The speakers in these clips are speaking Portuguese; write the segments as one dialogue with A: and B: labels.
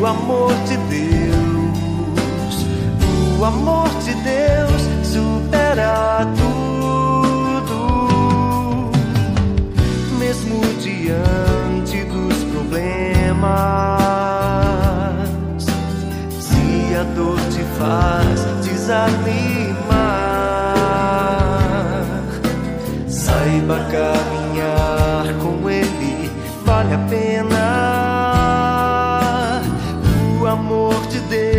A: o amor de Deus, o amor de Deus supera tudo, mesmo diante dos problemas. Se a dor te faz desanimar, saiba caminhar com ele vale a pena. Amor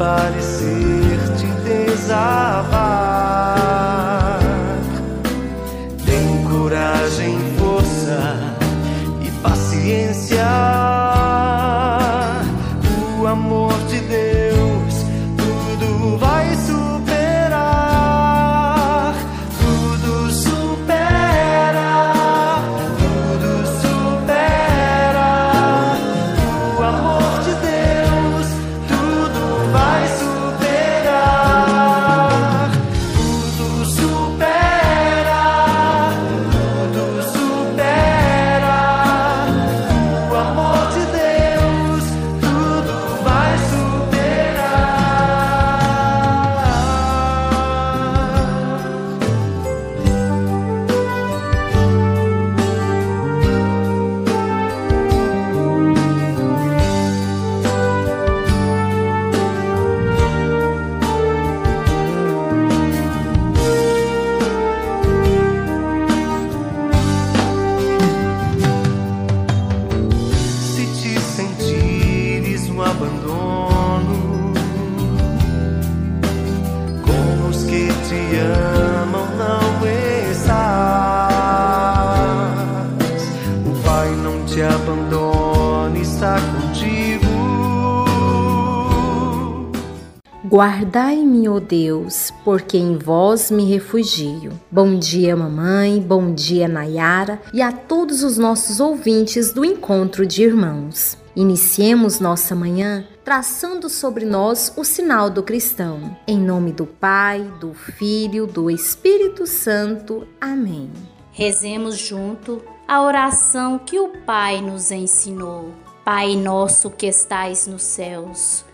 A: parecer te desabar,
B: Guardai-me, ó Deus, porque em vós me refugio. Bom dia, mamãe, bom dia, Nayara, e a todos os nossos ouvintes do Encontro de Irmãos. Iniciemos nossa manhã traçando sobre nós o sinal do cristão. Em nome do Pai, do Filho, do Espírito Santo. Amém.
C: Rezemos junto a oração que o Pai nos ensinou. Pai nosso que estais nos céus,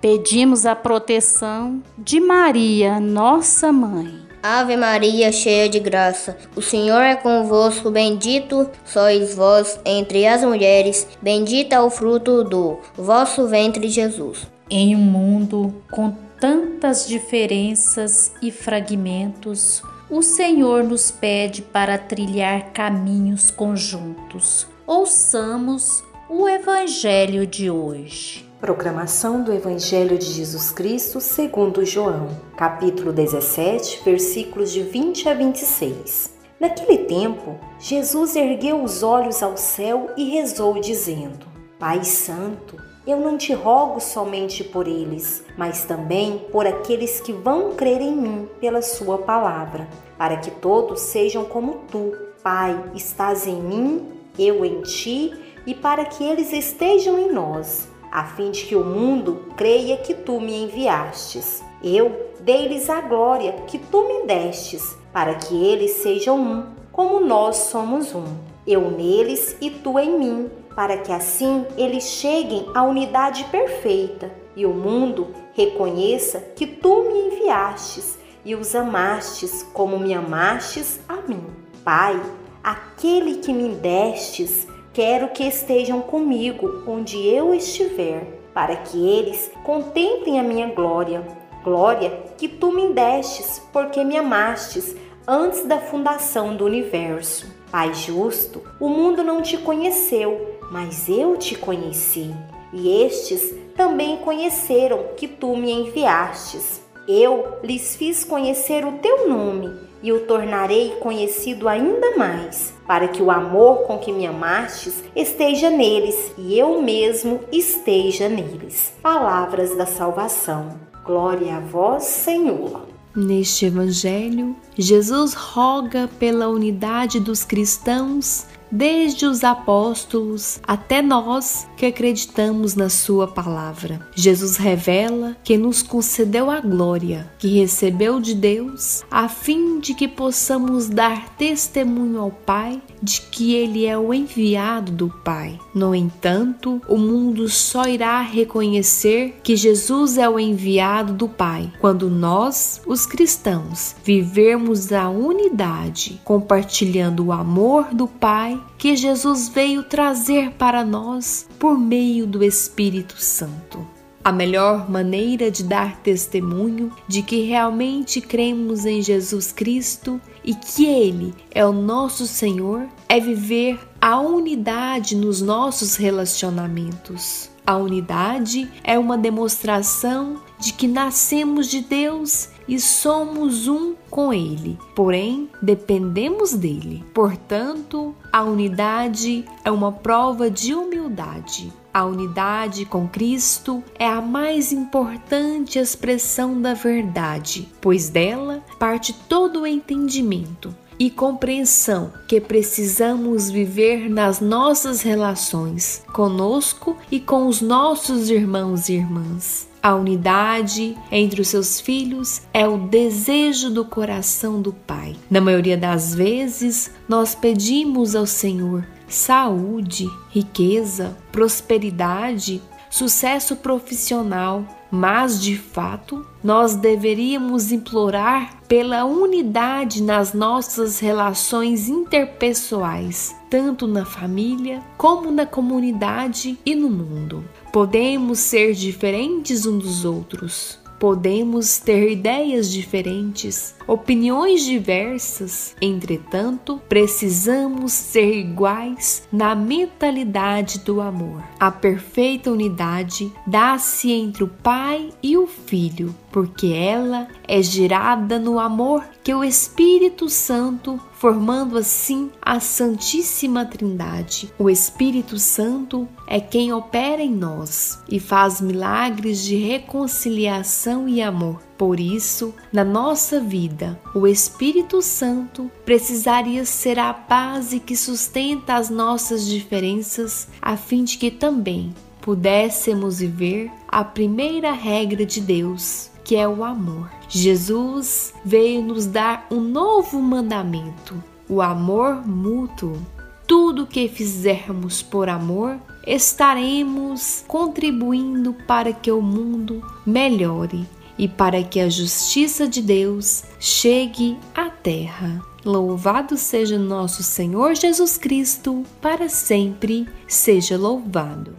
C: Pedimos a proteção de Maria, nossa mãe.
D: Ave Maria, cheia de graça, o Senhor é convosco, bendito sois vós entre as mulheres, bendito é o fruto do vosso ventre, Jesus.
E: Em um mundo com tantas diferenças e fragmentos, o Senhor nos pede para trilhar caminhos conjuntos. Ouçamos o Evangelho de hoje.
B: Proclamação do Evangelho de Jesus Cristo segundo João, capítulo 17, versículos de 20 a 26. Naquele tempo, Jesus ergueu os olhos ao céu e rezou, dizendo: Pai Santo, eu não te rogo somente por eles, mas também por aqueles que vão crer em mim pela Sua palavra, para que todos sejam como tu, Pai, estás em mim, eu em ti, e para que eles estejam em nós a fim de que o mundo creia que tu me enviastes. Eu dei-lhes a glória que tu me destes, para que eles sejam um, como nós somos um. Eu neles e tu em mim, para que assim eles cheguem à unidade perfeita e o mundo reconheça que tu me enviastes e os amastes como me amastes a mim. Pai, aquele que me destes, Quero que estejam comigo onde eu estiver, para que eles contemplem a minha glória, glória que tu me destes, porque me amastes antes da fundação do universo. Pai justo, o mundo não te conheceu, mas eu te conheci, e estes também conheceram que tu me enviastes. Eu lhes fiz conhecer o teu nome e o tornarei conhecido ainda mais, para que o amor com que me amastes esteja neles e eu mesmo esteja neles. Palavras da salvação. Glória a vós, Senhor.
F: Neste Evangelho, Jesus roga pela unidade dos cristãos desde os apóstolos até nós que acreditamos na Sua palavra. Jesus revela que nos concedeu a glória que recebeu de Deus, a fim de que possamos dar testemunho ao Pai de que Ele é o enviado do Pai. No entanto, o mundo só irá reconhecer que Jesus é o enviado do Pai quando nós, os cristãos, vivermos a unidade, compartilhando o amor do Pai que Jesus veio trazer para nós por meio do Espírito Santo. A melhor maneira de dar testemunho de que realmente cremos em Jesus Cristo e que Ele é o nosso Senhor é viver a unidade nos nossos relacionamentos. A unidade é uma demonstração de que nascemos de Deus e somos um com Ele, porém dependemos dele. Portanto, a unidade é uma prova de humildade. A unidade com Cristo é a mais importante expressão da verdade, pois dela parte todo o entendimento e compreensão que precisamos viver nas nossas relações conosco e com os nossos irmãos e irmãs. A unidade entre os seus filhos é o desejo do coração do Pai. Na maioria das vezes, nós pedimos ao Senhor saúde, riqueza, prosperidade, sucesso profissional, mas de fato nós deveríamos implorar pela unidade nas nossas relações interpessoais, tanto na família como na comunidade e no mundo. Podemos ser diferentes uns dos outros, podemos ter ideias diferentes, opiniões diversas, entretanto, precisamos ser iguais na mentalidade do amor. A perfeita unidade dá-se entre o Pai e o Filho, porque ela é gerada no amor que o Espírito Santo, formando assim a Santíssima Trindade. O Espírito Santo é quem opera em nós e faz milagres de reconciliação e amor. Por isso, na nossa vida, o Espírito Santo precisaria ser a base que sustenta as nossas diferenças, a fim de que também pudéssemos viver a primeira regra de Deus, que é o amor. Jesus veio nos dar um novo mandamento, o amor mútuo. Tudo que fizermos por amor, estaremos contribuindo para que o mundo melhore e para que a justiça de Deus chegue à terra. Louvado seja nosso Senhor Jesus Cristo, para sempre seja louvado.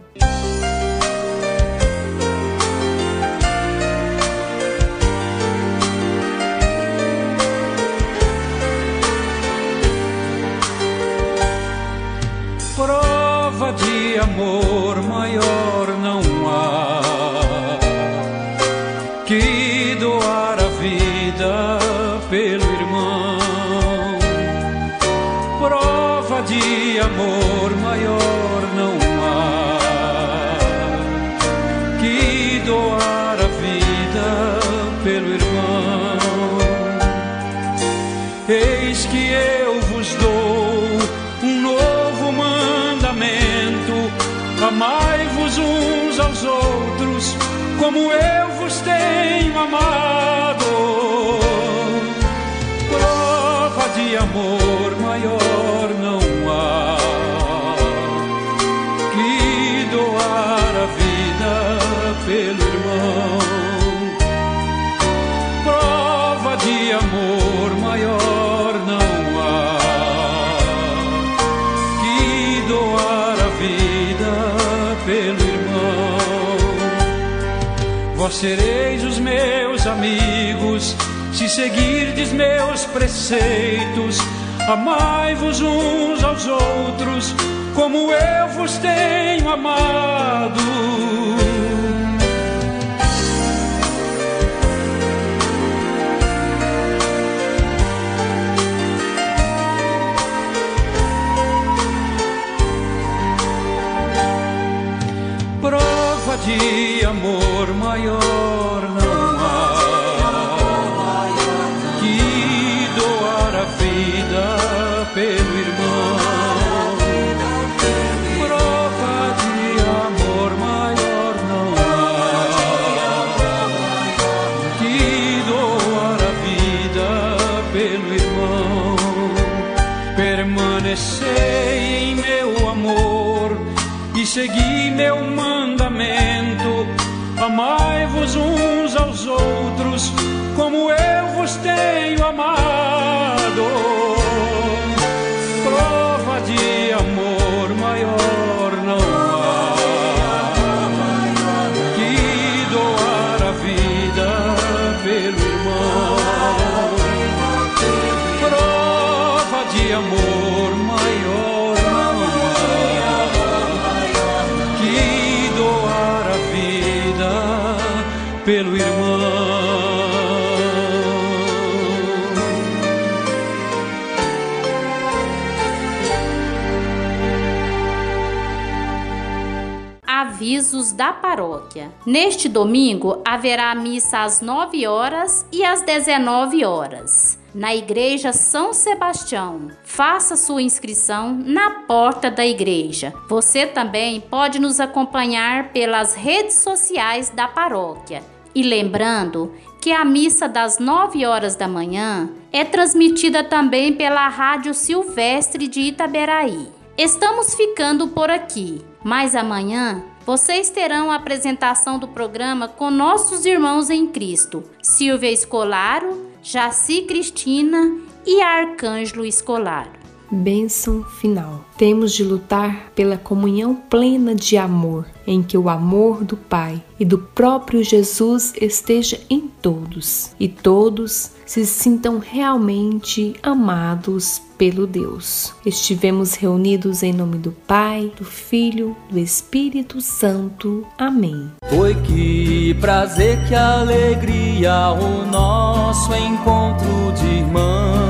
G: Amor maior não há que doar a vida pelo irmão. Prova de amor maior não há que doar a vida pelo irmão. Eis que eu vos dou Amai-vos uns aos outros, como eu vos tenho amado. Prova de amor maior não há que doar a vida pelo irmão. Prova de amor maior Sereis os meus amigos, se seguirdes meus preceitos. Amai-vos uns aos outros, como eu vos tenho amado.
E: Avisos da paróquia. Neste domingo haverá missa às 9 horas e às 19 horas. Na Igreja São Sebastião. Faça sua inscrição na porta da igreja. Você também pode nos acompanhar pelas redes sociais da paróquia. E lembrando que a missa das 9 horas da manhã é transmitida também pela Rádio Silvestre de Itaberaí. Estamos ficando por aqui, mas amanhã vocês terão a apresentação do programa com nossos irmãos em Cristo, Silvia Escolaro, Jaci Cristina e Arcângelo Escolaro.
F: Bênção final. Temos de lutar pela comunhão plena de amor, em que o amor do Pai e do próprio Jesus esteja em todos e todos se sintam realmente amados pelo Deus. Estivemos reunidos em nome do Pai, do Filho, do Espírito Santo. Amém.
H: Foi que prazer, que alegria o nosso encontro de irmãos.